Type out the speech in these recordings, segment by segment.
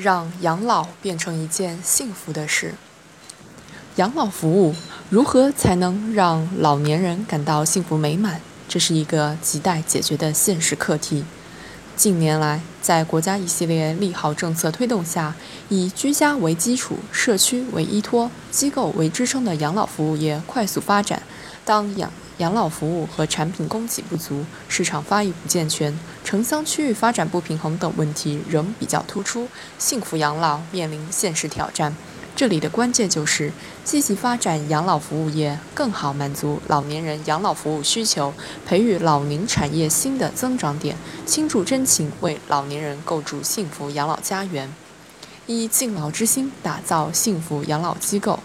让养老变成一件幸福的事。养老服务如何才能让老年人感到幸福美满？这是一个亟待解决的现实课题。近年来，在国家一系列利好政策推动下，以居家为基础、社区为依托、机构为支撑的养老服务业快速发展。当养养老服务和产品供给不足、市场发育不健全、城乡区域发展不平衡等问题仍比较突出，幸福养老面临现实挑战。这里的关键就是积极发展养老服务业，更好满足老年人养老服务需求，培育老龄产业新的增长点，倾注真情为老年人构筑幸福养老家园，以敬老之心打造幸福养老机构。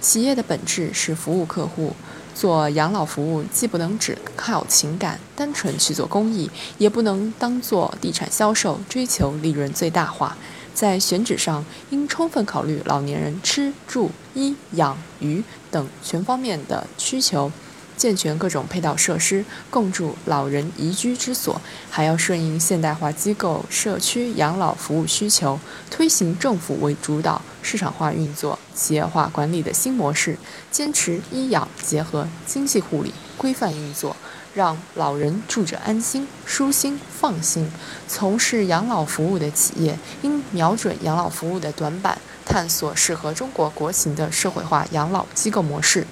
企业的本质是服务客户。做养老服务，既不能只靠情感单纯去做公益，也不能当做地产销售追求利润最大化。在选址上，应充分考虑老年人吃住医养娱等全方面的需求。健全各种配套设施，共筑老人宜居之所，还要顺应现代化机构社区养老服务需求，推行政府为主导、市场化运作、企业化管理的新模式，坚持医养结合、经济护理、规范运作，让老人住着安心、舒心、放心。从事养老服务的企业应瞄准养老服务的短板，探索适合中国国情的社会化养老机构模式。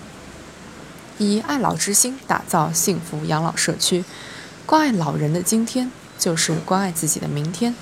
以爱老之心打造幸福养老社区，关爱老人的今天就是关爱自己的明天。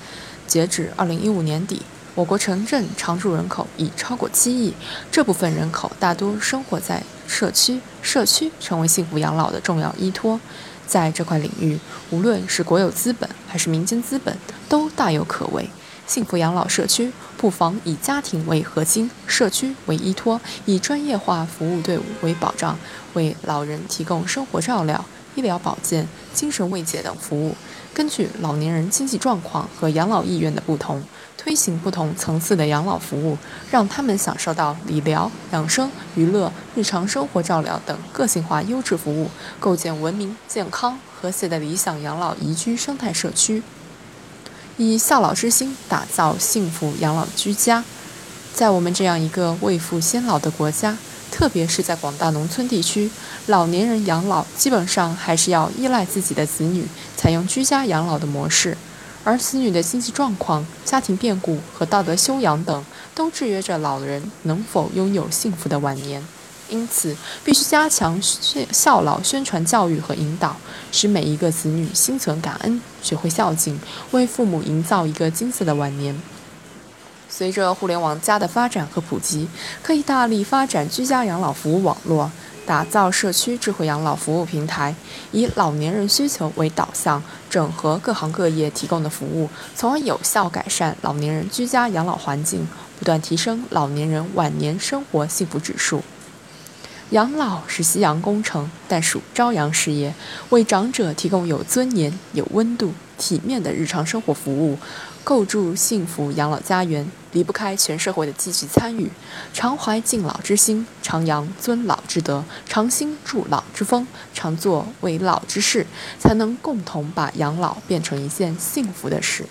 截止二零一五年底，我国城镇常住人口已超过七亿，这部分人口大多生活在社区，社区成为幸福养老的重要依托。在这块领域，无论是国有资本还是民间资本，都大有可为。幸福养老社区不妨以家庭为核心，社区为依托，以专业化服务队伍为保障，为老人提供生活照料、医疗保健、精神慰藉等服务。根据老年人经济状况和养老意愿的不同，推行不同层次的养老服务，让他们享受到理疗、养生、娱乐、日常生活照料等个性化优质服务，构建文明、健康、和谐的理想养老宜居生态社区。以孝老之心打造幸福养老居家，在我们这样一个未富先老的国家，特别是在广大农村地区，老年人养老基本上还是要依赖自己的子女，采用居家养老的模式，而子女的经济状况、家庭变故和道德修养等，都制约着老人能否拥有幸福的晚年。因此，必须加强孝老宣传教育和引导，使每一个子女心存感恩，学会孝敬，为父母营造一个金色的晚年。随着互联网加的发展和普及，可以大力发展居家养老服务网络，打造社区智慧养老服务平台，以老年人需求为导向，整合各行各业提供的服务，从而有效改善老年人居家养老环境，不断提升老年人晚年生活幸福指数。养老是夕阳工程，但属朝阳事业。为长者提供有尊严、有温度、体面的日常生活服务，构筑幸福养老家园，离不开全社会的积极参与。常怀敬老之心，常扬尊老之德，常兴助老之风，常做为老之事，才能共同把养老变成一件幸福的事。